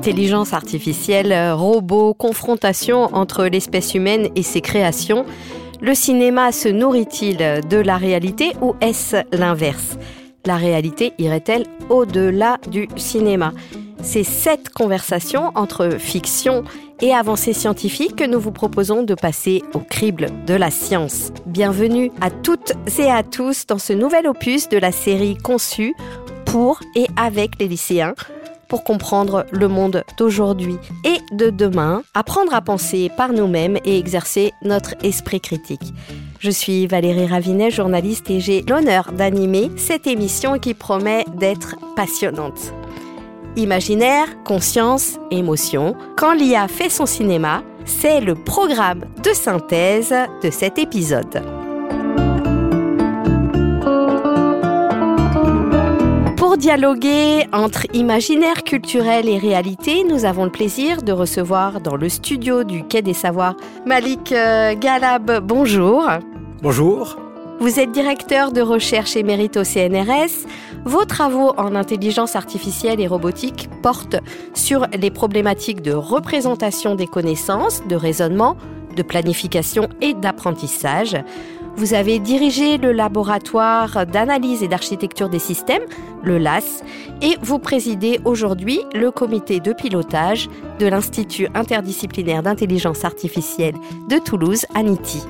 Intelligence artificielle, robots, confrontation entre l'espèce humaine et ses créations. Le cinéma se nourrit-il de la réalité ou est-ce l'inverse? La réalité irait-elle au-delà du cinéma? C'est cette conversation entre fiction et avancée scientifique que nous vous proposons de passer au crible de la science. Bienvenue à toutes et à tous dans ce nouvel opus de la série conçue pour et avec les lycéens pour comprendre le monde d'aujourd'hui et de demain, apprendre à penser par nous-mêmes et exercer notre esprit critique. Je suis Valérie Ravinet, journaliste, et j'ai l'honneur d'animer cette émission qui promet d'être passionnante. Imaginaire, conscience, émotion, quand l'IA fait son cinéma, c'est le programme de synthèse de cet épisode. Pour dialoguer entre imaginaire culturel et réalité, nous avons le plaisir de recevoir dans le studio du Quai des Savoirs Malik euh, Galab. Bonjour. Bonjour. Vous êtes directeur de recherche émérite au CNRS. Vos travaux en intelligence artificielle et robotique portent sur les problématiques de représentation des connaissances, de raisonnement, de planification et d'apprentissage. Vous avez dirigé le laboratoire d'analyse et d'architecture des systèmes, le LAS, et vous présidez aujourd'hui le comité de pilotage de l'Institut interdisciplinaire d'intelligence artificielle de Toulouse, ANITI.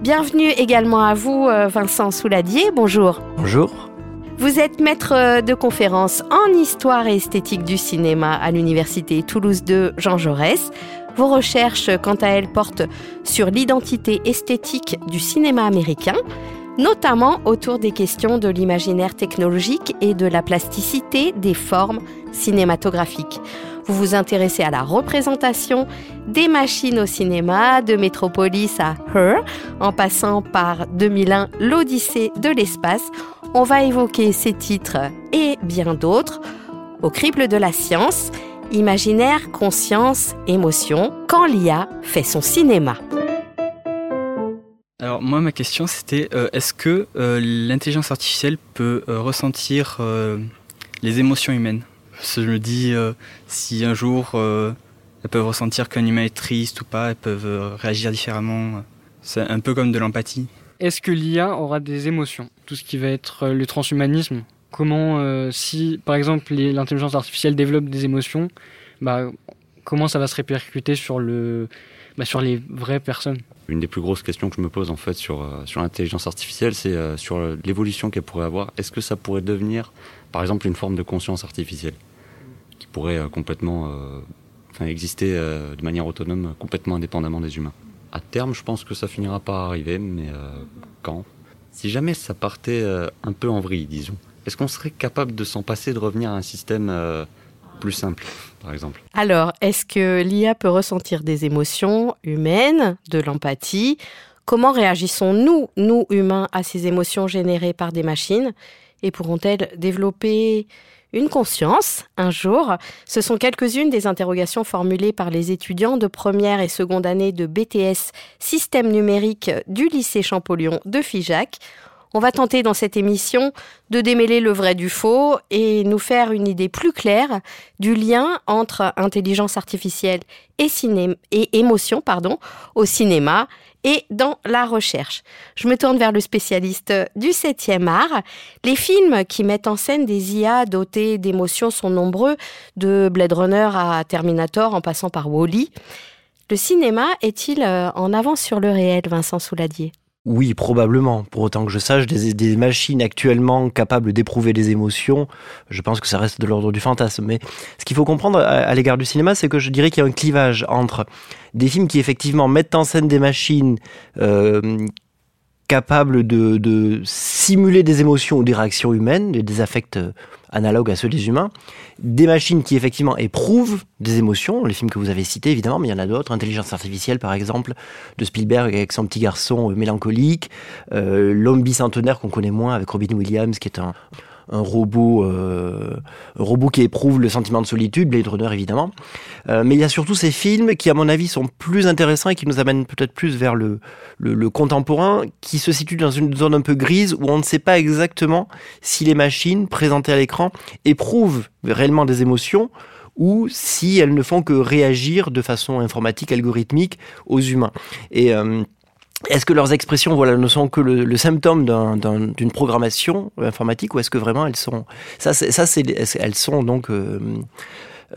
Bienvenue également à vous, euh, Vincent Souladier. Bonjour. Bonjour. Vous êtes maître de conférence en histoire et esthétique du cinéma à l'université Toulouse 2 Jean Jaurès. Vos recherches, quant à elles, portent sur l'identité esthétique du cinéma américain, notamment autour des questions de l'imaginaire technologique et de la plasticité des formes cinématographiques. Vous vous intéressez à la représentation des machines au cinéma, de Metropolis à Her, en passant par 2001, l'Odyssée de l'espace. On va évoquer ces titres et bien d'autres au crible de la science imaginaire, conscience, émotion, quand l'IA fait son cinéma. Alors moi ma question c'était euh, est-ce que euh, l'intelligence artificielle peut euh, ressentir les émotions humaines? Je me dis si un jour elles peuvent ressentir qu'un humain est triste ou pas, elles peuvent réagir différemment. C'est un peu comme de l'empathie. Est-ce que l'IA aura des émotions? Tout ce qui va être le transhumanisme, comment, euh, si par exemple l'intelligence artificielle développe des émotions, bah, comment ça va se répercuter sur, le, bah, sur les vraies personnes? Une des plus grosses questions que je me pose en fait sur, euh, sur l'intelligence artificielle, c'est euh, sur l'évolution qu'elle pourrait avoir. Est-ce que ça pourrait devenir, par exemple, une forme de conscience artificielle qui pourrait complètement exister de manière autonome, complètement indépendamment des humains? À terme, je pense que ça finira par arriver, mais quand? Si jamais ça partait un peu en vrille, disons est-ce qu'on serait capable de s'en passer, de revenir à un système euh, plus simple, par exemple? Alors, est-ce que l'IA peut ressentir des émotions humaines, de l'empathie? Comment réagissons-nous, nous humains, à ces émotions générées par des machines? Et pourront-elles développer une conscience? Un jour Ce sont quelques-unes des interrogations formulées par les étudiants de première et seconde année de BTS Système numérique du lycée Champollion de Figeac. On va tenter dans cette émission de démêler le vrai du faux et nous faire une idée plus claire du lien entre intelligence artificielle et, émotion pardon, au cinéma et dans la recherche. Je me tourne vers le spécialiste du 7e art. Les films qui mettent en scène des IA dotés d'émotions sont nombreux, de Blade Runner à Terminator en passant par Wally. -E. Le cinéma est-il euh, en avance sur le réel, Vincent Souladier? Oui, probablement. Pour autant que je sache, des, machines actuellement capables d'éprouver des émotions, je pense que ça reste de l'ordre du fantasme. Mais ce qu'il faut comprendre à, l'égard du cinéma, c'est que je dirais qu'il y a un clivage entre des films qui effectivement mettent en scène des machines euh, capables de, simuler des émotions ou des réactions humaines, des affects euh, analogues à ceux des humains, des machines qui effectivement éprouvent des émotions, les films que vous avez cités évidemment, mais il y en a d'autres, Intelligence artificielle par exemple, de Spielberg avec son petit garçon euh, mélancolique, euh, L'homme bicentenaire qu'on connaît moins avec Robin Williams qui est un, un robot, euh, robot qui éprouve le sentiment de solitude, Blade Runner évidemment. Euh, mais il y a surtout ces films qui, à mon avis, sont plus intéressants et qui nous amènent peut-être plus vers le, le, contemporain, qui se situe dans une zone un peu grise où on ne sait pas exactement si les machines présentées à l'écran éprouvent réellement des émotions ou si elles ne font que réagir de façon informatique, algorithmique aux humains. Et euh, est-ce que leurs expressions voilà, ne sont que le, symptôme d'une programmation informatique ou est-ce que vraiment elles sont ça, ça elles sont donc euh,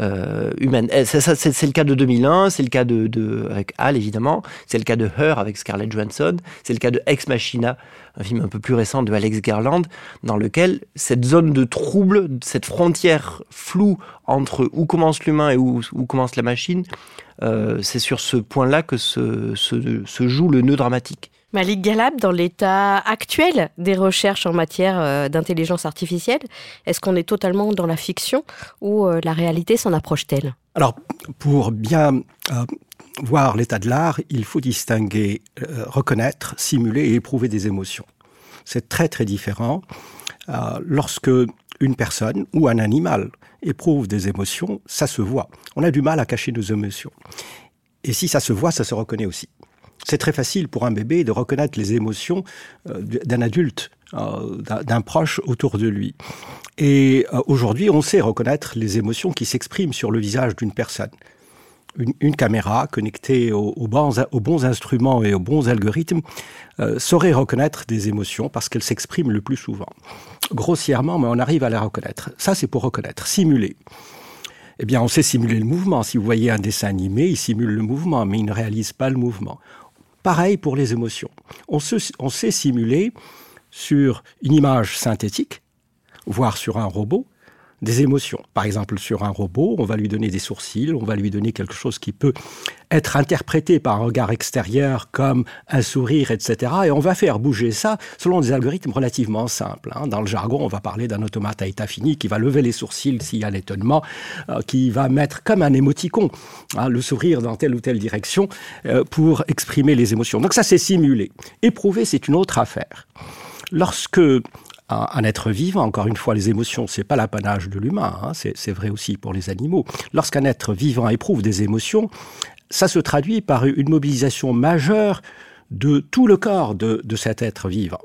euh, humaine. C'est, c'est, le cas de 2001, c'est le cas de, de avec Hal évidemment, c'est le cas de Her avec Scarlett Johansson, c'est le cas de Ex Machina, un film un peu plus récent de Alex Garland, dans lequel cette zone de trouble, cette frontière floue entre où commence l'humain et où commence la machine, euh, c'est sur ce point-là que se, se, se joue le nœud dramatique. Malik Galab, dans l'état actuel des recherches en matière euh, d'intelligence artificielle, est-ce qu'on est totalement dans la fiction ou euh, la réalité s'en approche-t-elle? Alors, pour bien euh, voir l'état de l'art, il faut distinguer, reconnaître, simuler et éprouver des émotions. C'est très très différent. Lorsque une personne ou un animal éprouve des émotions, ça se voit. On a du mal à cacher nos émotions. Et si ça se voit, ça se reconnaît aussi. C'est très facile pour un bébé de reconnaître les émotions euh, d'un adulte, euh, d'un proche autour de lui. Et euh, aujourd'hui, on sait reconnaître les émotions qui s'expriment sur le visage d'une personne. Une, caméra connectée aux, bons, instruments et aux bons algorithmes saurait reconnaître des émotions parce qu'elles s'expriment le plus souvent. Grossièrement, mais on arrive à les reconnaître. Ça, c'est pour reconnaître. Simuler eh bien, on sait simuler le mouvement. Si vous voyez un dessin animé, il simule le mouvement, mais il ne réalise pas le mouvement. Pareil pour les émotions. On, sait simuler sur une image synthétique, voire sur un robot, des émotions. Par exemple, sur un robot, on va lui donner des sourcils, on va lui donner quelque chose qui peut être interprété par un regard extérieur comme un sourire, etc. Et on va faire bouger ça selon des algorithmes relativement simples. Hein. Dans le jargon, on va parler d'un automate à état fini qui va lever les sourcils s'il y a l'étonnement, euh, qui va mettre comme un émoticon hein, le sourire dans telle ou telle direction euh, pour exprimer les émotions. Donc ça, c'est simulé. Éprouver, c'est une autre affaire. Lorsque un être vivant. Encore une fois, les émotions, c'est pas l'apanage de l'humain, hein, c'est vrai aussi pour les animaux. Lorsqu'un être vivant éprouve des émotions, ça se traduit par une mobilisation majeure de tout le corps de, cet être vivant.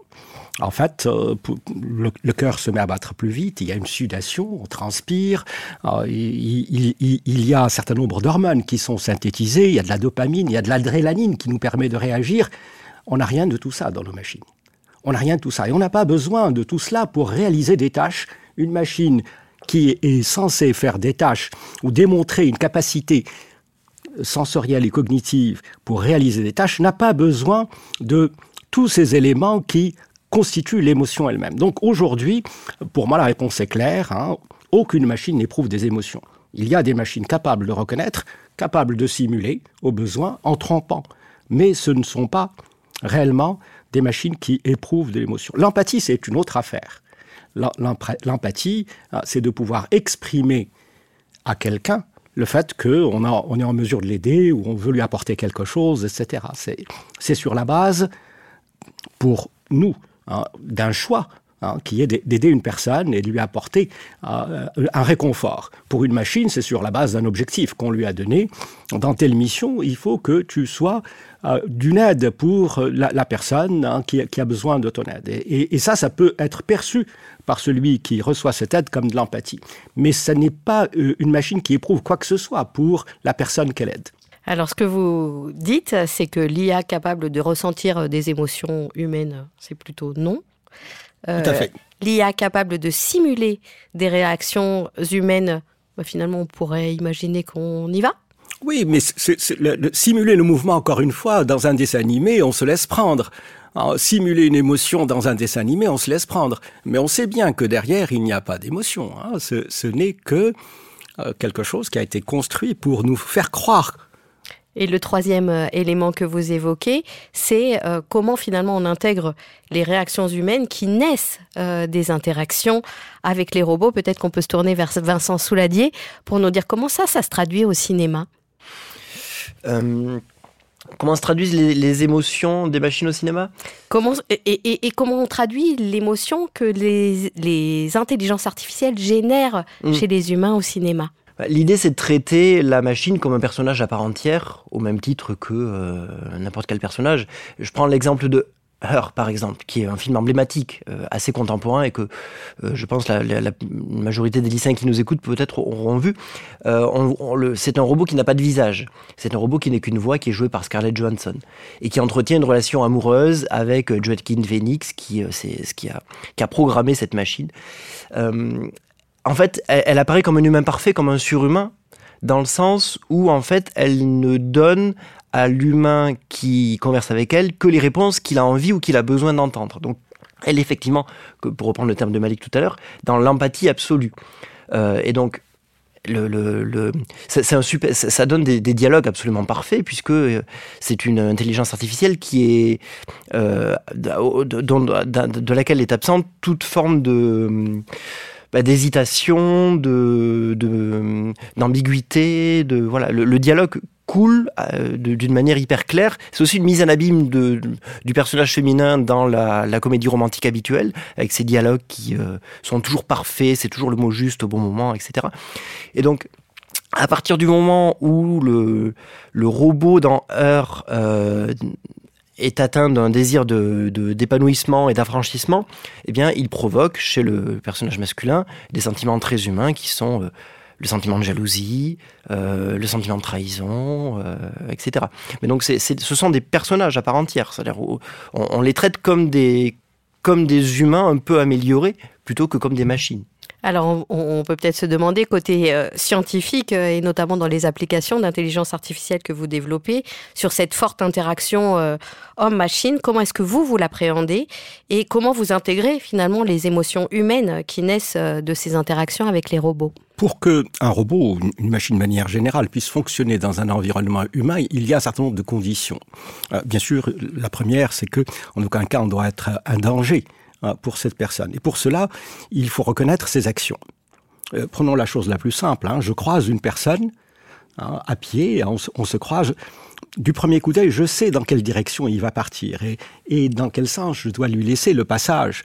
En fait, euh, le, cœur se met à battre plus vite, il y a une sudation, on transpire, euh, il, il, y a un certain nombre d'hormones qui sont synthétisées, il y a de la dopamine, il y a de l'adrénaline qui nous permet de réagir. On n'a rien de tout ça dans nos machines. On n'a rien de tout ça. Et on n'a pas besoin de tout cela pour réaliser des tâches. Une machine qui est censée faire des tâches ou démontrer une capacité sensorielle et cognitive pour réaliser des tâches n'a pas besoin de tous ces éléments qui constituent l'émotion elle-même. Donc aujourd'hui, pour moi, la réponse est claire. Hein. aucune machine n'éprouve des émotions. Il y a des machines capables de reconnaître, capables de simuler, au besoin, en trompant. Mais ce ne sont pas réellement des machines qui éprouvent de l'émotion. L'empathie, c'est une autre affaire. L'empathie, ah, c'est de pouvoir exprimer à quelqu'un le fait qu'on on est en mesure de l'aider ou on veut lui apporter quelque chose, etc. C'est sur la base, pour nous, hein, d'un choix Hein, qui est d'aider une personne et de lui apporter euh, un réconfort. Pour une machine, c'est sur la base d'un objectif qu'on lui a donné. Dans telle mission, il faut que tu sois euh, d'une aide pour la, personne hein, qui, a besoin de ton aide. Et, ça, ça peut être perçu par celui qui reçoit cette aide comme de l'empathie. Mais ce n'est pas euh, une machine qui éprouve quoi que ce soit pour la personne qu'elle aide. Alors, ce que vous dites, c'est que l'IA capable de ressentir des émotions humaines, c'est plutôt non. Euh, Tout à fait. L'IA capable de simuler des réactions humaines, bah, finalement, on pourrait imaginer qu'on y va oui, mais simuler le mouvement, encore une fois, dans un dessin animé, on se laisse prendre. simuler une émotion dans un dessin animé, on se laisse prendre. Mais on sait bien que derrière, il n'y a pas d'émotion. Hein. Ce, n'est que euh, quelque chose qui a été construit pour nous faire croire et le troisième euh, élément que vous évoquez, c'est euh, comment finalement on intègre les réactions humaines qui naissent des interactions avec les robots. Peut-être qu'on peut se tourner vers Vincent Souladier pour nous dire comment ça, ça se traduit au cinéma. Comment se traduisent les, émotions des machines au cinéma? Comment, et, comment on traduit l'émotion que les, intelligences artificielles génèrent mmh. chez les humains au cinéma? Bah, l'idée, c'est de traiter la machine comme un personnage à part entière, au même titre que euh, n'importe quel personnage. Je prends l'exemple de Heure, par exemple, qui est un film emblématique, euh, assez contemporain et que euh, je pense la, la, la, majorité des lycéens qui nous écoutent peut-être auront vu. Euh, c'est un robot qui n'a pas de visage. C'est un robot qui n'est qu'une voix qui est jouée par Scarlett Johansson et qui entretient une relation amoureuse avec Joaquin Phoenix, qui c'est ce qui a, qui a programmé cette machine. en fait, elle, elle apparaît comme un humain parfait, comme un surhumain, dans le sens où en fait elle ne donne à l'humain qui converse avec elle que les réponses qu'il a envie ou qu'il a besoin d'entendre. Donc elle est effectivement, pour reprendre le terme de Malik tout à l'heure, dans l'empathie absolue. Euh, et donc le, le, c'est un super, ça donne des, dialogues absolument parfaits puisque euh, c'est une intelligence artificielle qui est euh, de, laquelle est absente toute forme de bah, d'hésitation, de d'ambiguïté, de, voilà le dialogue cool euh, d'une manière hyper claire. C'est aussi une mise en abîme de, du personnage féminin dans la, comédie romantique habituelle, avec ces dialogues qui euh, sont toujours parfaits, c'est toujours le mot juste au bon moment, etc. Et donc, à partir du moment où le, le robot dans Heure euh, est atteint d'un désir de, d'épanouissement et d'affranchissement, eh bien, il provoque chez le personnage masculin des sentiments très humains qui sont euh, le sentiment de jalousie, euh, le sentiment de trahison, euh, etc. Mais donc c'est, ce sont des personnages à part entière. C'est-à-dire on, on les traite comme des, comme des humains un peu améliorés plutôt que comme des machines. Alors, on, peut peut-être se demander, côté euh, scientifique, euh, et notamment dans les applications d'intelligence artificielle que vous développez, sur cette forte interaction euh, homme-machine, comment est-ce que vous, vous l'appréhendez et comment vous intégrez finalement les émotions humaines qui naissent de ces interactions avec les robots? Pour que un robot une machine de manière générale puisse fonctionner dans un environnement humain, il y a un certain nombre de conditions. bien sûr, la première, c'est que en aucun cas on doit être un danger pour cette personne. Et pour cela, il faut reconnaître ses actions. Euh, prenons la chose la plus simple. Hein. Je croise une personne hein, à pied, on, se croise. Du premier coup d'œil, je sais dans quelle direction il va partir et, et, dans quel sens je dois lui laisser le passage.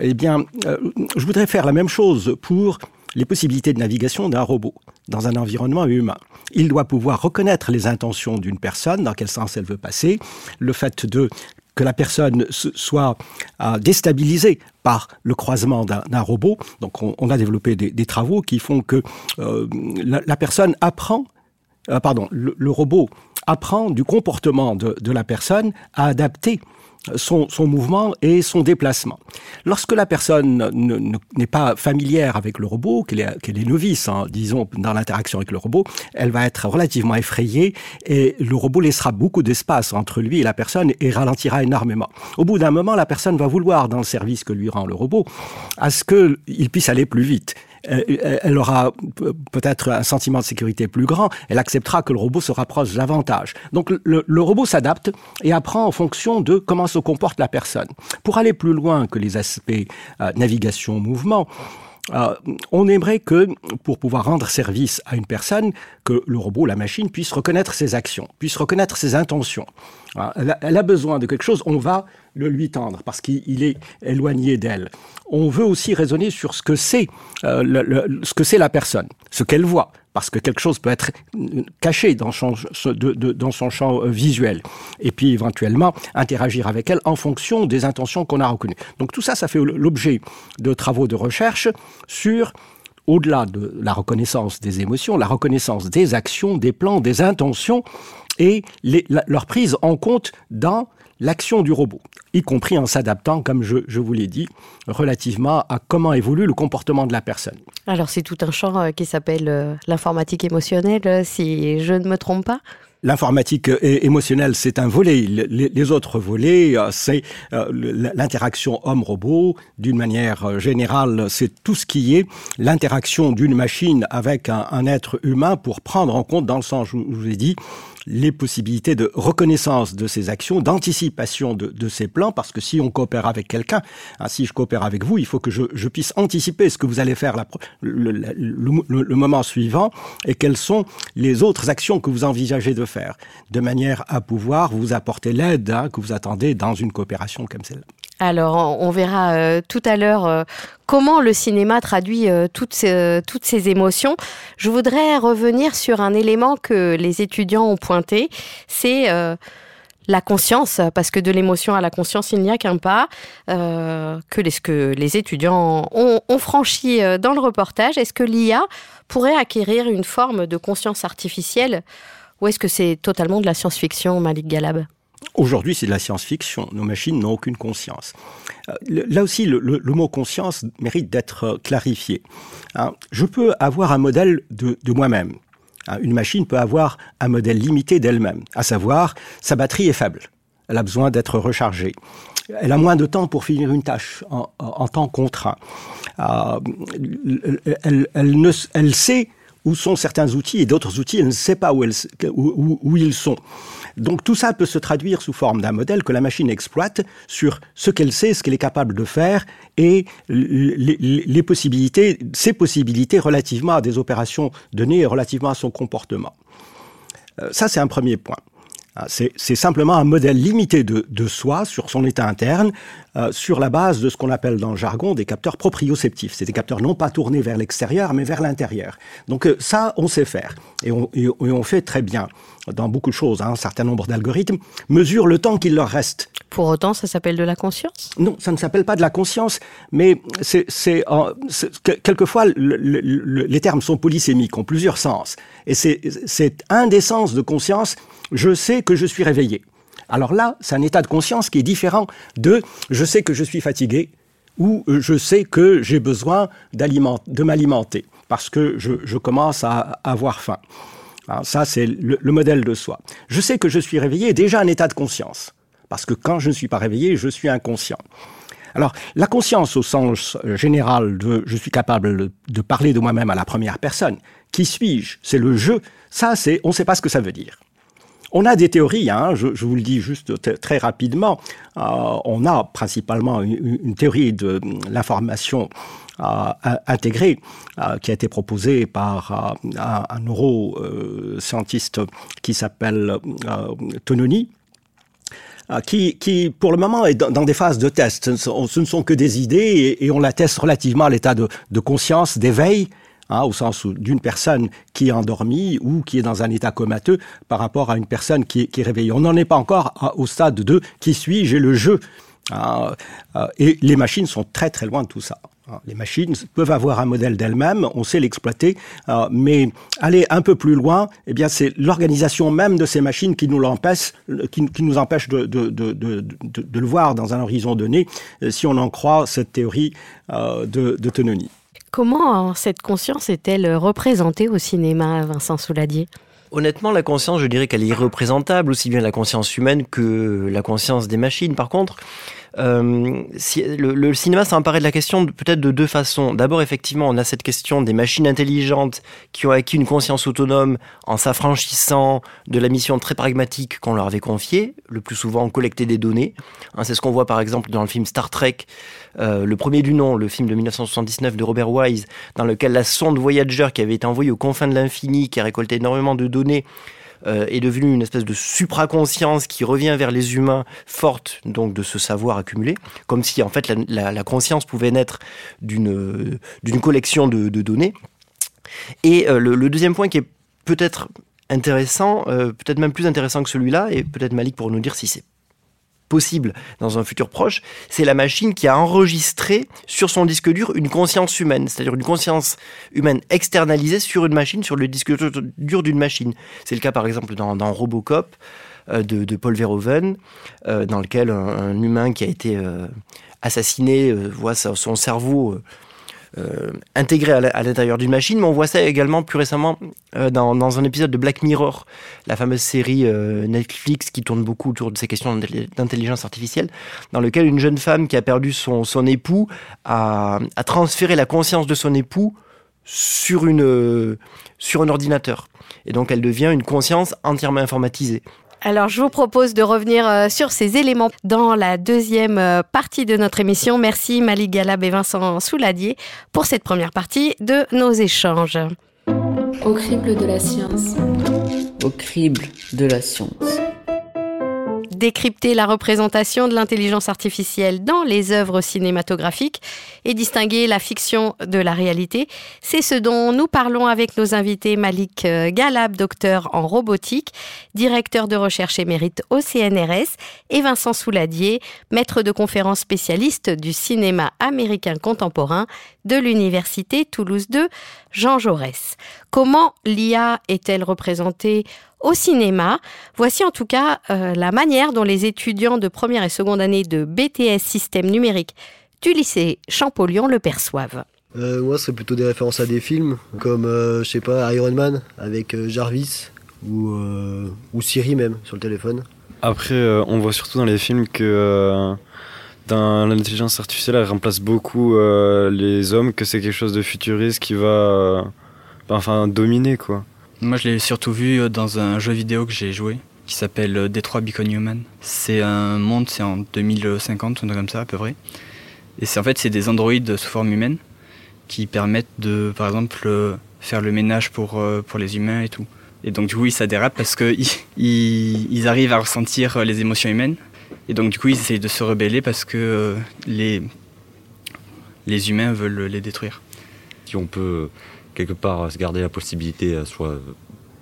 Eh bien, euh, je voudrais faire la même chose pour les possibilités de navigation d'un robot dans un environnement humain. Il doit pouvoir reconnaître les intentions d'une personne, dans quel sens elle veut passer, le fait de que la personne soit euh, déstabilisée par le croisement d'un robot. Donc on, a développé des, travaux qui font que euh, la, personne apprend, euh, pardon, le, robot apprend du comportement de la personne à adapter son, son, mouvement et son déplacement. Lorsque la personne n'est pas familière avec le robot, qu'elle est, est, novice, hein, disons, dans l'interaction avec le robot, elle va être relativement effrayée et le robot laissera beaucoup d'espace entre lui et la personne et ralentira énormément. Au bout d'un moment, la personne va vouloir, dans le service que lui rend le robot, à ce qu'il puisse aller plus vite elle aura peut-être un sentiment de sécurité plus grand, elle acceptera que le robot se rapproche davantage. Donc le, robot s'adapte et apprend en fonction de comment se comporte la personne. Pour aller plus loin que les aspects euh, navigation, mouvement, euh, on aimerait que, pour pouvoir rendre service à une personne, que le robot, la machine, puisse reconnaître ses actions, puisse reconnaître ses intentions. Euh, elle, a, besoin de quelque chose, on va le lui tendre parce qu'il est éloigné d'elle. On veut aussi raisonner sur ce que c'est euh, ce que c'est la personne, ce qu'elle voit, parce que quelque chose peut être caché dans son, champ euh, visuel. Et puis éventuellement interagir avec elle en fonction des intentions qu'on a reconnues. Donc tout ça, ça fait l'objet de travaux de recherche sur au-delà de la reconnaissance des émotions, la reconnaissance des actions, des plans, des intentions et leur prise en compte dans l'action du robot, y compris en s'adaptant, comme je, je vous l'ai dit, relativement à comment évolue le comportement de la personne. Alors c'est tout un champ euh, qui s'appelle euh, l'informatique émotionnelle, euh, si je ne me trompe pas L'informatique émotionnelle, c'est un volet. Les, autres volets, c'est l'interaction homme-robot. D'une manière générale, c'est tout ce qui est l'interaction d'une machine avec un, un, être humain pour prendre en compte, dans le sens, je vous ai dit, les possibilités de reconnaissance de ces actions, d'anticipation de, de ces plans, parce que si on coopère avec quelqu'un, hein, si je coopère avec vous, il faut que je, je puisse anticiper ce que vous allez faire la, le, le, le, le moment suivant et quelles sont les autres actions que vous envisagez de faire, de manière à pouvoir vous apporter l'aide hein, que vous attendez dans une coopération comme celle-là. Alors, on verra euh, tout à l'heure euh, comment le cinéma traduit euh, toutes, ces, toutes émotions. Je voudrais revenir sur un élément que les étudiants ont pointé, c'est la conscience, parce que de l'émotion à la conscience, il n'y a qu'un pas, que, les, étudiants ont, ont franchi dans le reportage. Est-ce que l'IA pourrait acquérir une forme de conscience artificielle ou est-ce que c'est totalement de la science-fiction, Malik Galab? Aujourd'hui, c'est de la science-fiction. Nos machines n'ont aucune conscience. Euh, là aussi, le, mot conscience mérite d'être clarifié. Hein, je peux avoir un modèle de, moi-même. Hein, une machine peut avoir un modèle limité d'elle-même, à savoir sa batterie est faible. Elle a besoin d'être rechargée. Elle a moins de temps pour finir une tâche en, temps contraint. Euh, elle, ne, elle sait où sont certains outils et d'autres outils, elle ne sait pas où, ils sont. Donc tout ça peut se traduire sous forme d'un modèle que la machine exploite sur ce qu'elle sait, ce qu'elle est capable de faire et les, possibilités, ses possibilités relativement à des opérations données et relativement à son comportement. Euh, ça, c'est un premier point. Ah, c'est simplement un modèle limité de, de, soi sur son état interne, euh, sur la base de ce qu'on appelle dans le jargon des capteurs proprioceptifs. C'est des capteurs non pas tournés vers l'extérieur, mais vers l'intérieur. Donc euh, ça, on sait faire. Et on, et on, fait très bien dans beaucoup de choses. Hein. Un certain nombre d'algorithmes mesurent le temps qu'il leur reste. Pour autant, ça s'appelle de la conscience? Non, ça ne s'appelle pas de la conscience, mais c'est euh, quelquefois le, le, les termes sont polysémiques, ont plusieurs sens. Et c'est un des sens de conscience je sais que je suis réveillé. Alors là, c'est un état de conscience qui est différent de je sais que je suis fatigué ou je sais que j'ai besoin de m'alimenter parce que je, commence à avoir faim. Alors ça, c'est le, le, modèle de soi. Je sais que je suis réveillé, déjà un état de conscience. Parce que quand je ne suis pas réveillé, je suis inconscient. Alors, la conscience au sens général de je suis capable de parler de moi-même à la première personne, qui suis-je? C'est le jeu. Ça, c'est on ne sait pas ce que ça veut dire. On a des théories, hein, je, je, vous le dis juste très rapidement. Euh, on a principalement une, une théorie de l'information euh, intégrée euh, qui a été proposée par euh, un, un neuroscientiste qui s'appelle Tononi. Qui, qui, pour le moment, est dans, dans des phases de test. Ce ne sont que des idées et, et on la teste relativement à l'état de, de conscience, d'éveil, Hein, au sens d'une personne qui est endormie ou qui est dans un état comateux par rapport à une personne qui est, qui est réveillée. On n'en est pas encore au stade de qui suis-je et le jeu? Hein, euh, et les machines sont très très loin de tout ça. Hein, les machines peuvent avoir un modèle d'elles-mêmes, on sait l'exploiter, euh, mais aller un peu plus loin, eh bien c'est l'organisation même de ces machines qui nous l'empêche, qui, qui, nous empêche de, de, de, de, le voir dans un horizon donné, euh, si on en croit cette théorie euh, de, de Tononi. Comment cette conscience est-elle représentée au cinéma, Vincent Souladier? Honnêtement, la conscience, je dirais qu'elle est irreprésentable, aussi bien la conscience humaine que la conscience des machines. Par contre, si, le, le, cinéma s'emparait de la question peut-être de deux façons. D'abord, effectivement, on a cette question des machines intelligentes qui ont acquis une conscience autonome en s'affranchissant de la mission très pragmatique qu'on leur avait confiée, le plus souvent collecter des données. Hein, C'est ce qu'on voit par exemple dans le film Star Trek, euh, le premier du nom, le film de 1979 de Robert Wise, dans lequel la sonde Voyager qui avait été envoyée aux confins de l'infini, qui a récolté énormément de données, euh, est devenue une espèce de supraconscience qui revient vers les humains, forte donc de ce savoir accumulé, comme si en fait la, conscience pouvait naître d'une d'une collection de, données. Et euh, le, deuxième point qui est peut-être intéressant, euh, peut-être même plus intéressant que celui-là, et peut-être Malik pour nous dire si c'est possible dans un futur proche, c'est la machine qui a enregistré sur son disque dur une conscience humaine, c'est-à-dire une conscience humaine externalisée sur une machine, sur le disque dur d'une machine. C'est le cas par exemple dans, Robocop euh, de, Paul Verhoeven, euh, dans lequel un, humain qui a été euh, assassiné voit son cerveau intégré à l'intérieur d'une machine, mais on voit ça également plus récemment euh, dans, un épisode de Black Mirror, la fameuse série euh, Netflix qui tourne beaucoup autour de ces questions d'intelligence artificielle, dans lequel une jeune femme qui a perdu son, son époux a, a transféré la conscience de son époux sur, une, sur un ordinateur. Et donc elle devient une conscience entièrement informatisée. Alors, je vous propose de revenir euh, sur ces éléments dans la deuxième euh, partie de notre émission. Merci Malik Galab et Vincent Souladier pour cette première partie de nos échanges. Au crible de la science. Au crible de la science décrypter la représentation de l'intelligence artificielle dans les œuvres cinématographiques et distinguer la fiction de la réalité. C'est ce dont nous parlons avec nos invités Malik euh, Galab, docteur en robotique, directeur de recherche émérite au CNRS, et Vincent Souladier, maître de conférence spécialiste du cinéma américain contemporain de l'Université Toulouse 2, Jean Jaurès. Comment l'IA est-elle représentée au cinéma. Voici en tout cas euh, la manière dont les étudiants de première et seconde année de BTS Système numérique du lycée Champollion le perçoivent. Euh, moi, ce serait plutôt des références à des films comme, euh, je sais pas, Iron Man avec Jarvis ou, ou Siri même sur le téléphone. Après, on voit surtout dans les films que dans l'intelligence artificielle, elle remplace beaucoup les hommes, que c'est quelque chose de futuriste qui va enfin dominer quoi. Moi, je l'ai surtout vu euh, dans un jeu vidéo que j'ai joué qui s'appelle euh, Detroit Become Human. C'est un monde, c'est en 2050, ou comme ça à peu près. Et c'est en fait, c'est des androïdes sous forme humaine qui permettent de, par exemple, euh, faire le ménage pour, pour les humains et tout. Et donc, du coup, ça dérape parce qu'ils ils, arrivent à ressentir les émotions humaines. Et donc, du coup, ils essayent de se rebeller parce que les, les humains veulent les détruire. Si on peut quelque part se garder la possibilité, euh, soit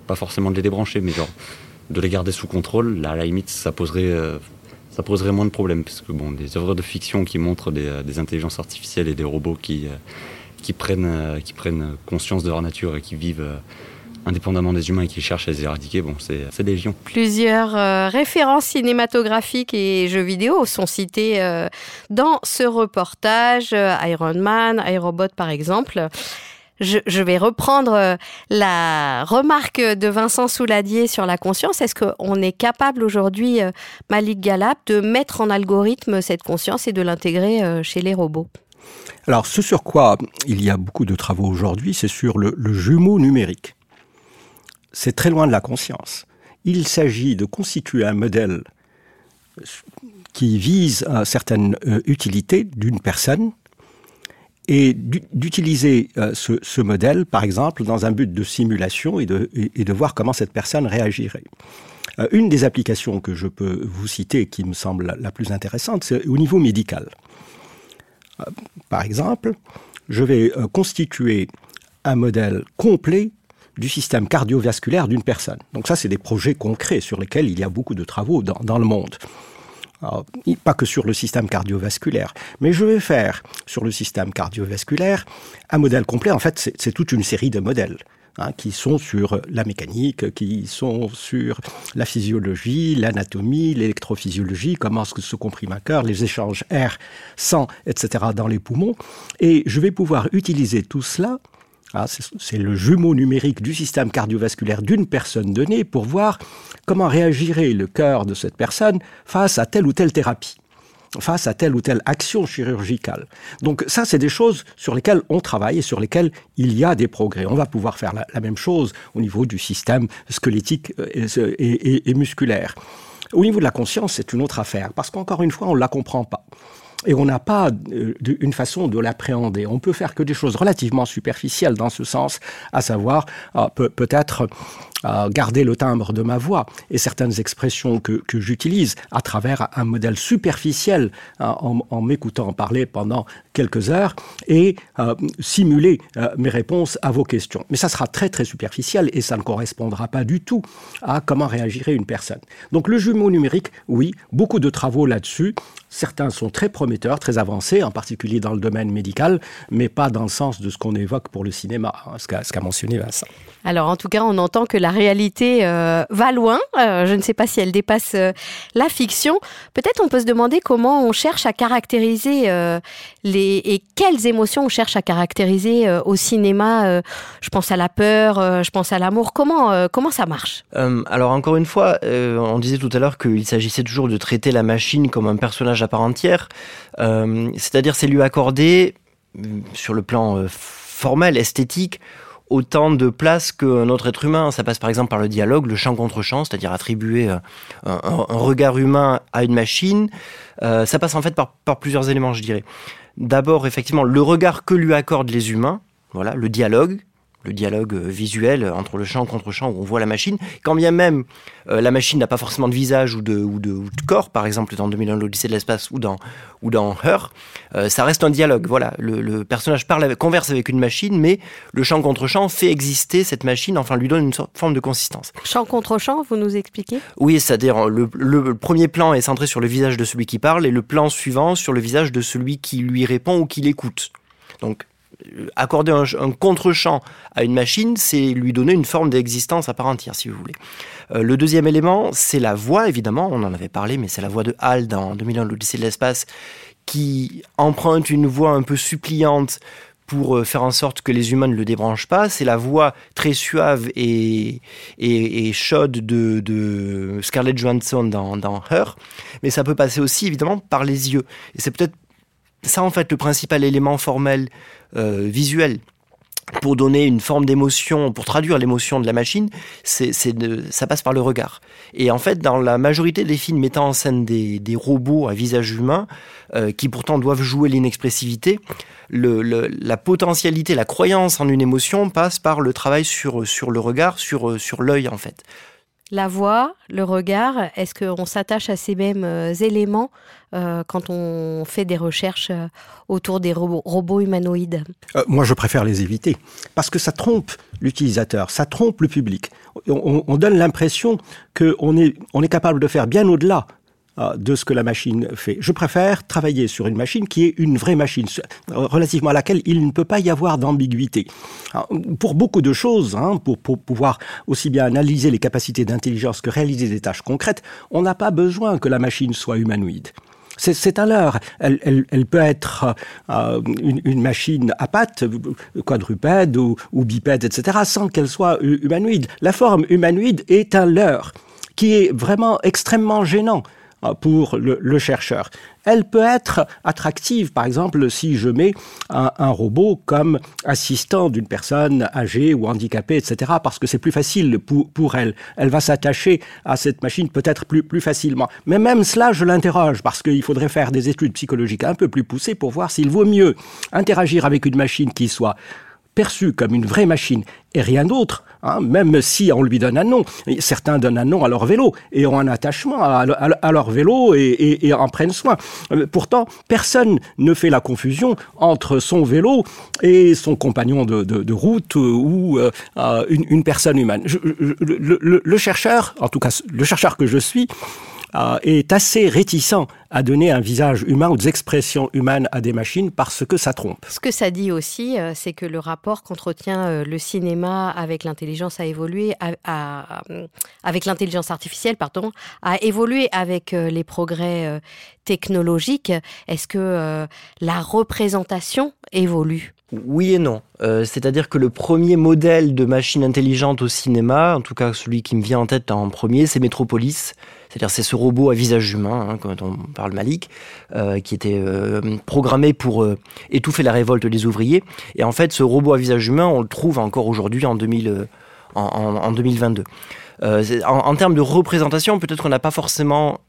pas forcément de les débrancher, mais genre de les garder sous contrôle, là, à la limite, ça poserait, euh, ça poserait moins de problèmes. Parce que bon, des œuvres de fiction qui montrent des, euh, des intelligences artificielles et des robots qui, qui, prennent, qui prennent conscience de leur nature et qui vivent indépendamment des humains et qui cherchent à les éradiquer, bon, c'est des lions. Plusieurs références cinématographiques et jeux vidéo sont citées dans ce reportage. Iron Man, iRobot par exemple je, vais reprendre euh, la remarque de Vincent Souladier sur la conscience. Est-ce qu'on est capable aujourd'hui, euh, Malik Galap, de mettre en algorithme cette conscience et de l'intégrer euh, chez les robots? Alors, ce sur quoi il y a beaucoup de travaux aujourd'hui, c'est sur le, jumeau numérique. C'est très loin de la conscience. Il s'agit de constituer un modèle qui vise à certaines utilités d'une personne et d'utiliser euh, ce, modèle, par exemple, dans un but de simulation et de, voir comment cette personne réagirait. Euh, une des applications que je peux vous citer qui me semble la plus intéressante, c'est au niveau médical. Euh, par exemple, je vais constituer un modèle complet du système cardiovasculaire d'une personne. Donc ça, c'est des projets concrets sur lesquels il y a beaucoup de travaux dans le monde pas que sur le système cardiovasculaire, mais je vais faire sur le système cardiovasculaire un modèle complet. En fait, c'est toute une série de modèles. Hein, qui sont sur la mécanique, qui sont sur la physiologie, l'anatomie, l'électrophysiologie, comment se comprime un cœur, les échanges air, sang, etc. dans les poumons. Et je vais pouvoir utiliser tout cela ah, c'est le jumeau numérique du système cardiovasculaire d'une personne donnée pour voir comment réagirait le cœur de cette personne face à telle ou telle thérapie face à telle ou telle action chirurgicale. Donc ça, c'est des choses sur lesquelles on travaille et sur lesquelles il y a des progrès. On va pouvoir faire la, même chose au niveau du système squelettique euh, et, musculaire. Au niveau de la conscience, c'est une autre affaire, parce qu'encore une fois, on ne la comprend pas et on n'a pas euh, une façon de l'appréhender. On peut faire que des choses relativement superficielles dans ce sens, à savoir euh, peut-être euh, garder le timbre de ma voix et certaines expressions que, j'utilise à travers un modèle superficiel en, en m'écoutant parler pendant quelques heures et simuler mes réponses à vos questions. Mais ça sera très très superficiel et ça ne correspondra pas du tout à comment réagirait une personne. Donc le jumeau numérique, oui, beaucoup de travaux là-dessus. Certains sont très prometteurs, très avancés, en particulier dans le domaine médical, mais pas dans le sens de ce qu'on évoque pour le cinéma, hein, ce qu'a mentionné Vincent. Alors en tout cas, on entend que la réalité euh, va loin. Euh, je ne sais pas si elle dépasse euh, la fiction. Peut-être on peut se demander comment on cherche à caractériser les et quelles émotions on cherche à caractériser au cinéma. je pense à la peur, je pense à l'amour. Comment comment ça marche? Alors encore une fois, on disait tout à l'heure qu'il s'agissait toujours de traiter la machine comme un personnage à part entière. C'est-à-dire c'est lui accorder sur le plan formel, esthétique, autant de place qu'un autre être humain. Ça passe par exemple par le dialogue, le champ contre champ, c'est-à-dire attribuer euh, un, regard humain à une machine. Euh, ça passe en fait par, plusieurs éléments, je dirais. D'abord, effectivement, le regard que lui accordent les humains, voilà, le dialogue, le dialogue visuel entre le champ contre champ où on voit la machine. Quand bien même la machine n'a pas forcément de visage ou de, ou de, corps, par exemple dans 2001 l'Odyssée de l'espace ou dans, ou dans Her, ça reste un dialogue. Voilà, le, le personnage parle, converse avec une machine, mais le champ contre champ fait exister cette machine, enfin lui donne une forme de consistance. Champ contre champ, vous nous expliquez? Oui, c'est-à-dire le, le, premier plan est centré sur le visage de celui qui parle et le plan suivant sur le visage de celui qui lui répond ou qui l'écoute. Donc euh, accorder un, contre-champ à une machine, c'est lui donner une forme d'existence à part entière, si vous voulez. Euh, le deuxième élément, c'est la voix, évidemment, on en avait parlé, mais c'est la voix de Hal dans 2001, l'Odyssée de l'espace, qui emprunte une voix un peu suppliante pour euh, faire en sorte que les humains ne le débranchent pas. C'est la voix très suave et, et, chaude de, de, Scarlett Johansson dans, dans Her, mais ça peut passer aussi évidemment par les yeux. Et c'est peut-être ça en fait le principal élément formel euh, visuel pour donner une forme d'émotion, pour traduire l'émotion de la machine, ça passe par le regard. Et en fait, dans la majorité des films mettant en scène des, robots à visage humain, euh, qui pourtant doivent jouer l'inexpressivité, la potentialité, la croyance en une émotion passe par le travail sur, sur le regard, sur, sur l'œil en fait. La voix, le regard, est-ce qu'on s'attache à ces mêmes euh, éléments euh, quand on fait des recherches euh, autour des robots, humanoïdes? Moi, je préfère les éviter parce que ça trompe l'utilisateur, ça trompe le public. On, on donne l'impression qu'on est, on est capable de faire bien au-delà de ce que la machine fait. Je préfère travailler sur une machine qui est une vraie machine, relativement à laquelle il ne peut pas y avoir d'ambiguïté. Pour beaucoup de choses, hein, pour, pouvoir aussi bien analyser les capacités d'intelligence que réaliser des tâches concrètes, on n'a pas besoin que la machine soit humanoïde. C'est à l'heure. Elle, peut être euh, une, machine à pattes, quadrupède ou, ou bipède, etc., sans qu'elle soit humanoïde. La forme humanoïde est un leurre qui est vraiment extrêmement gênant. Pour le, chercheur. Elle peut être attractive, par exemple, si je mets un, robot comme assistant d'une personne âgée ou handicapée, etc., parce que c'est plus facile pour, pour, elle. Elle va s'attacher à cette machine peut-être plus, plus facilement. Mais même cela, je l'interroge, parce qu'il faudrait faire des études psychologiques un peu plus poussées pour voir s'il vaut mieux interagir avec une machine qui soit perçue comme une vraie machine et rien d'autre, hein, même si on lui donne un nom. Certains donnent un nom à leur vélo et ont un attachement à, leur vélo et, en prennent soin. Euh, pourtant, personne ne fait la confusion entre son vélo et son compagnon de, route ou euh, une, personne humaine. le chercheur, en tout cas le chercheur que je suis, euh, est assez réticent à donner un visage humain ou des expressions humaines à des machines parce que ça trompe. Ce que ça dit aussi, euh, c'est que le rapport qu'entretient euh, le cinéma avec l'intelligence a évolué, avec l'intelligence artificielle, pardon, a évolué avec les progrès technologiques. Est-ce que la représentation évolue? Oui et non. C'est-à-dire que le premier modèle de machine intelligente au cinéma, en tout cas celui qui me vient en tête en premier, c'est Metropolis, c'est-à-dire c'est ce robot à visage humain, hein, quand on parle Malik, euh, qui était euh, programmé pour euh, étouffer la révolte des ouvriers. Et en fait, ce robot à visage humain, on le trouve encore aujourd'hui en, 2000, en, en, 2022. en, termes de représentation, peut-être qu'on n'a pas forcément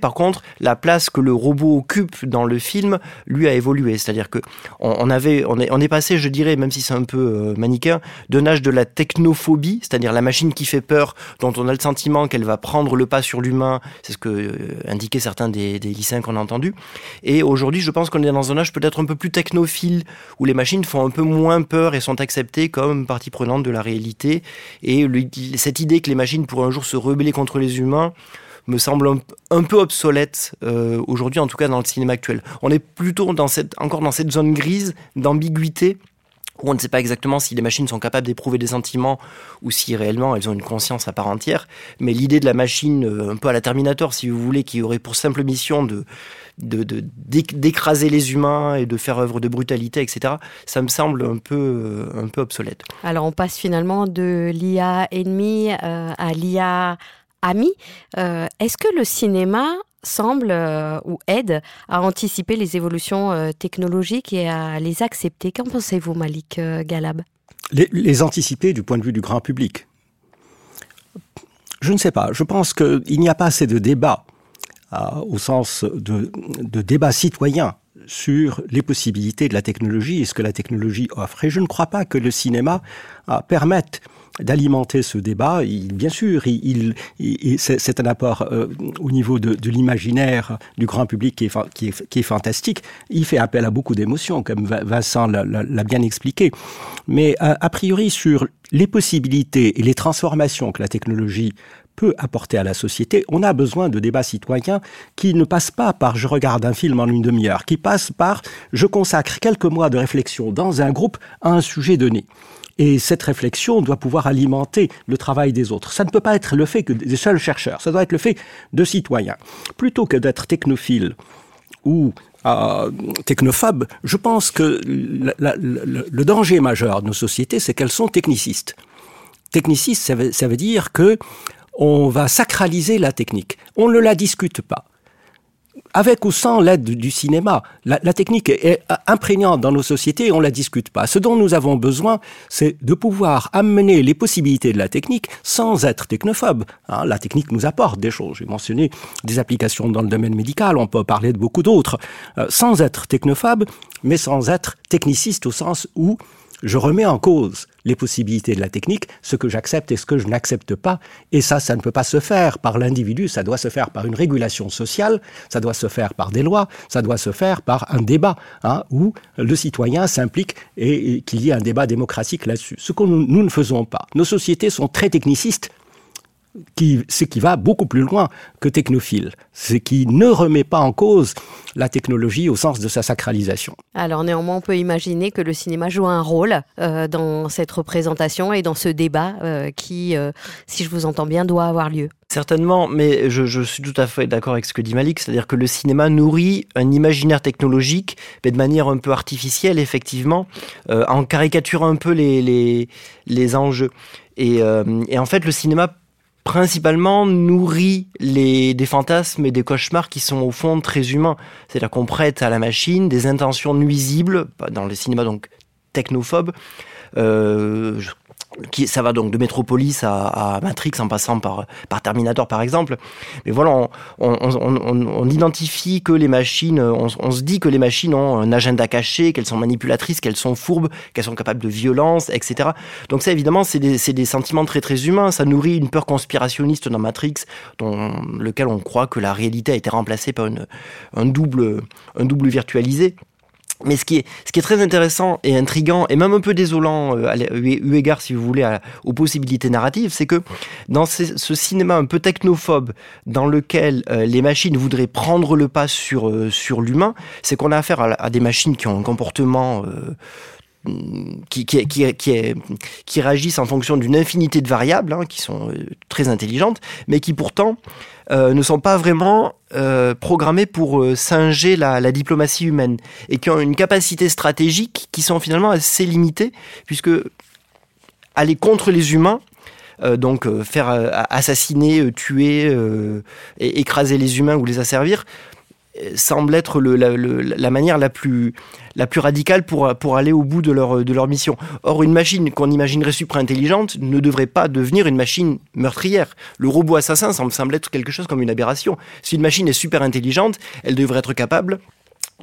Par contre, la place que le robot occupe dans le film, lui, a évolué. C'est-à-dire que on, avait, on est, on est passé, je dirais, même si c'est un peu euh, manichéen, d'un âge de la technophobie, c'est-à-dire la machine qui fait peur, dont on a le sentiment qu'elle va prendre le pas sur l'humain. C'est ce que euh, indiquaient certains des, des lycéens qu'on a entendus. Et aujourd'hui, je pense qu'on est dans un âge peut-être un peu plus technophile, où les machines font un peu moins peur et sont acceptées comme partie prenante de la réalité. Et cette idée que les machines pourraient un jour se rebeller contre les humains, me semble un, peu obsolète euh, aujourd'hui, en tout cas dans le cinéma actuel. On est plutôt dans cette, encore dans cette zone grise d'ambiguïté où on ne sait pas exactement si les machines sont capables d'éprouver des sentiments ou si réellement elles ont une conscience à part entière. Mais l'idée de la machine, euh, un peu à la Terminator, si vous voulez, qui aurait pour simple mission de d'écraser les humains et de faire œuvre de brutalité, etc. Ça me semble un peu, euh, un peu obsolète. Alors on passe finalement de l'IA ennemie à l'IA Ami, euh, est-ce que le cinéma semble euh, ou aide à anticiper les évolutions euh, technologiques et à les accepter? Qu'en pensez-vous, Malik Galab? Les, anticiper du point de vue du grand public? Je ne sais pas. Je pense qu'il n'y a pas assez de débat au sens de, de débat citoyen sur les possibilités de la technologie et ce que la technologie offre. Et je ne crois pas que le cinéma permette d'alimenter ce débat. Il, bien sûr, il, il, c'est un apport euh, au niveau de, de l'imaginaire du grand public qui est, qui, est, qui est, fantastique. Il fait appel à beaucoup d'émotions, comme Vincent l'a bien expliqué. Mais a, a priori, sur les possibilités et les transformations que la technologie peut apporter à la société, on a besoin de débats citoyens qui ne passent pas par je regarde un film en une demi-heure, qui passent par je consacre quelques mois de réflexion dans un groupe à un sujet donné. Et cette réflexion doit pouvoir alimenter le travail des autres. Ça ne peut pas être le fait que des seuls chercheurs, ça doit être le fait de citoyens. Plutôt que d'être technophile ou euh, technophobe, je pense que le danger majeur de nos sociétés, c'est qu'elles sont technicistes. Techniciste, ça veut, ça veut dire que on va sacraliser la technique. On ne la discute pas avec ou sans l'aide du cinéma. La, technique est imprégnante dans nos sociétés et on la discute pas. Ce dont nous avons besoin, c'est de pouvoir amener les possibilités de la technique sans être technophobe. Hein, la technique nous apporte des choses. J'ai mentionné des applications dans le domaine médical, on peut parler de beaucoup d'autres. Euh, sans être technophobe, mais sans être techniciste au sens où je remets en cause les possibilités de la technique, ce que j'accepte et ce que je n'accepte pas. Et ça, ça ne peut pas se faire par l'individu, ça doit se faire par une régulation sociale, ça doit se faire par des lois, ça doit se faire par un débat hein, où le citoyen s'implique et, qu'il y ait un débat démocratique là-dessus. Ce que nous, nous ne faisons pas. Nos sociétés sont très technicistes qui, ce qui va beaucoup plus loin que technophile, ce qui ne remet pas en cause la technologie au sens de sa sacralisation. Alors néanmoins, on peut imaginer que le cinéma joue un rôle euh, dans cette représentation et dans ce débat euh, qui, euh, si je vous entends bien, doit avoir lieu. Certainement, mais je, je suis tout à fait d'accord avec ce que dit Malik, c'est-à-dire que le cinéma nourrit un imaginaire technologique, mais de manière un peu artificielle, effectivement, euh, en caricaturant un peu les, les, les enjeux. Et, euh, et en fait, le cinéma principalement nourrit les, des fantasmes et des cauchemars qui sont au fond très humains. C'est-à-dire qu'on prête à la machine des intentions nuisibles, dans le cinéma donc technophobe, euh, qui, ça va donc de Metropolis à, Matrix en passant par, Terminator par exemple. Mais voilà, on, on identifie que les machines, on, se dit que les machines ont un agenda caché, qu'elles sont manipulatrices, qu'elles sont fourbes, qu'elles sont capables de violence, etc. Donc ça évidemment, c'est des, des, sentiments très très humains. Ça nourrit une peur conspirationniste dans Matrix, dans lequel on croit que la réalité a été remplacée par une, un, double, un double virtualisé. Mais ce qui, est, ce qui est très intéressant et intrigant, et même un peu désolant, euh, eu égard, si vous voulez, aux possibilités narratives, c'est que dans ce, cinéma un peu technophobe, dans lequel euh, les machines voudraient prendre le pas sur, euh, sur l'humain, c'est qu'on a affaire à, à, des machines qui ont un comportement euh, qui, qui, qui, qui, réagissent en fonction d'une infinité de variables, hein, qui sont euh, très intelligentes, mais qui pourtant euh, ne sont pas vraiment euh, programmés pour euh, singer la, diplomatie humaine et qui ont une capacité stratégique qui sont finalement assez limitées, puisque aller contre les humains, donc faire assassiner, tuer, écraser les humains ou les asservir, semble être le, la, manière la plus, la plus radicale pour, pour aller au bout de leur, de leur mission. Or, une machine qu'on imaginerait super intelligente ne devrait pas devenir une machine meurtrière. Le robot assassin semble, semble être quelque chose comme une aberration. Si une machine est super intelligente, elle devrait être capable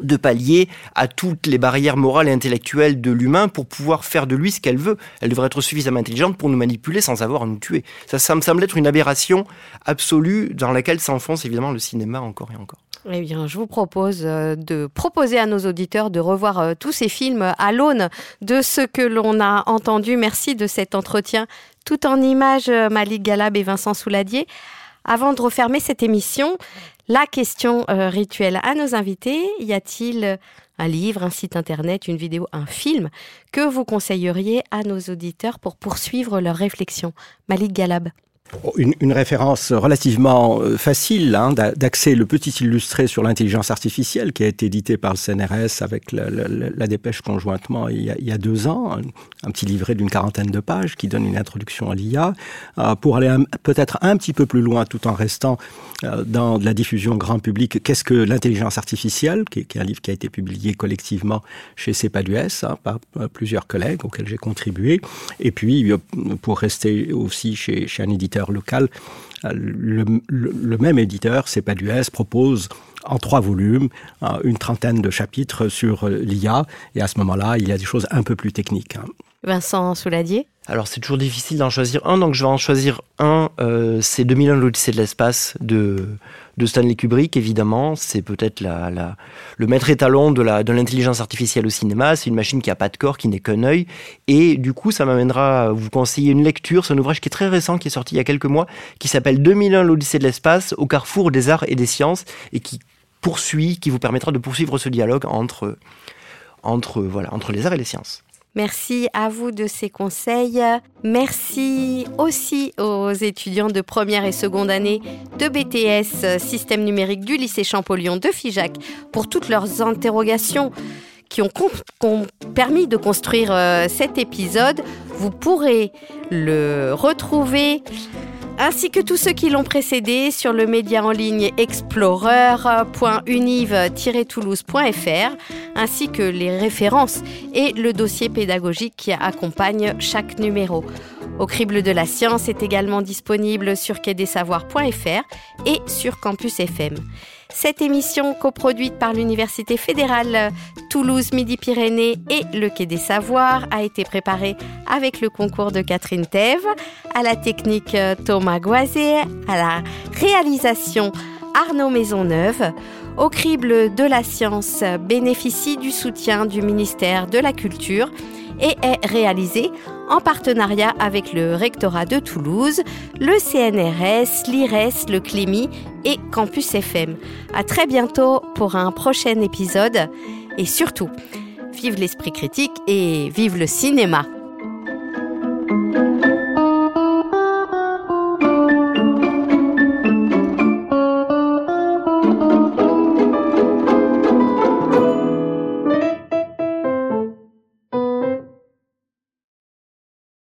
de pallier à toutes les barrières morales et intellectuelles de l'humain pour pouvoir faire de lui ce qu'elle veut. Elle devrait être suffisamment intelligente pour nous manipuler sans avoir à nous tuer. Ça, ça me semble être une aberration absolue dans laquelle s'enfonce évidemment le cinéma encore et encore. Eh bien, je vous propose euh, de proposer à nos auditeurs de revoir euh, tous ces films à l'aune de ce que l'on a entendu. Merci de cet entretien tout en images, euh, Malik Galab et Vincent Souladier. Avant de refermer cette émission, la question rituelle à nos invités, y a-t-il un livre, un site internet, une vidéo, un film que vous conseilleriez à nos auditeurs pour poursuivre leur réflexion Malik Galab une, référence relativement euh, facile hein, le petit illustré sur l'intelligence artificielle qui a été édité par le CNRS avec la, dépêche conjointement il y, a, deux ans, un, petit livret d'une quarantaine de pages qui donne une introduction à l'IA, euh, pour aller peut-être un petit peu plus loin tout en restant euh, dans la diffusion grand public. Qu'est-ce que l'intelligence artificielle, qui, est un livre qui a été publié collectivement chez CEPADUS hein, par plusieurs collègues auxquels j'ai contribué, et puis pour rester aussi chez un éditeur local, le, le, le même éditeur, CEPADUS, propose en trois volumes, une trentaine de chapitres sur l'IA. Et à ce moment-là, il y a des choses un peu plus techniques. Hein. Vincent Souladier? Alors c'est toujours difficile d'en choisir un, donc je vais en choisir un. Euh, c'est 2001 l'Odyssée de l'espace de, de Stanley Kubrick, évidemment. C'est peut-être la, la, le maître étalon de l'intelligence de artificielle au cinéma. C'est une machine qui n'a pas de corps, qui n'est qu'un œil. Et du coup, ça m'amènera à vous conseiller une lecture. C'est un ouvrage qui est très récent, qui est sorti il y a quelques mois, qui s'appelle 2001 l'Odyssée de l'espace au carrefour des arts et des sciences et qui poursuit, qui vous permettra de poursuivre ce dialogue entre, entre, voilà, entre les arts et les sciences. Merci à vous de ces conseils. Merci aussi aux étudiants de première et seconde année de BTS Système numérique du lycée Champollion de Figeac pour toutes leurs interrogations qui ont, permis de construire euh, cet épisode. Vous pourrez le retrouver ainsi que tous ceux qui l'ont précédé sur le média en ligne explorer.univ-toulouse.fr, ainsi que les références et le dossier pédagogique qui accompagne chaque numéro. Au crible de la science est également disponible sur quai-des-savoirs.fr et sur Campus FM. Cette émission, coproduite par l'Université fédérale Toulouse-Midi-Pyrénées et le Quai des Savoirs, a été préparée avec le concours de Catherine Thève, à la technique Thomas Goisé, à la réalisation Arnaud Maisonneuve. Au crible de la science bénéficie du soutien du ministère de la Culture et est réalisé en partenariat avec le rectorat de Toulouse, le CNRS, l'IRES, le CLIMI et Campus FM. À très bientôt pour un prochain épisode et surtout, vive l'esprit critique et vive le cinéma.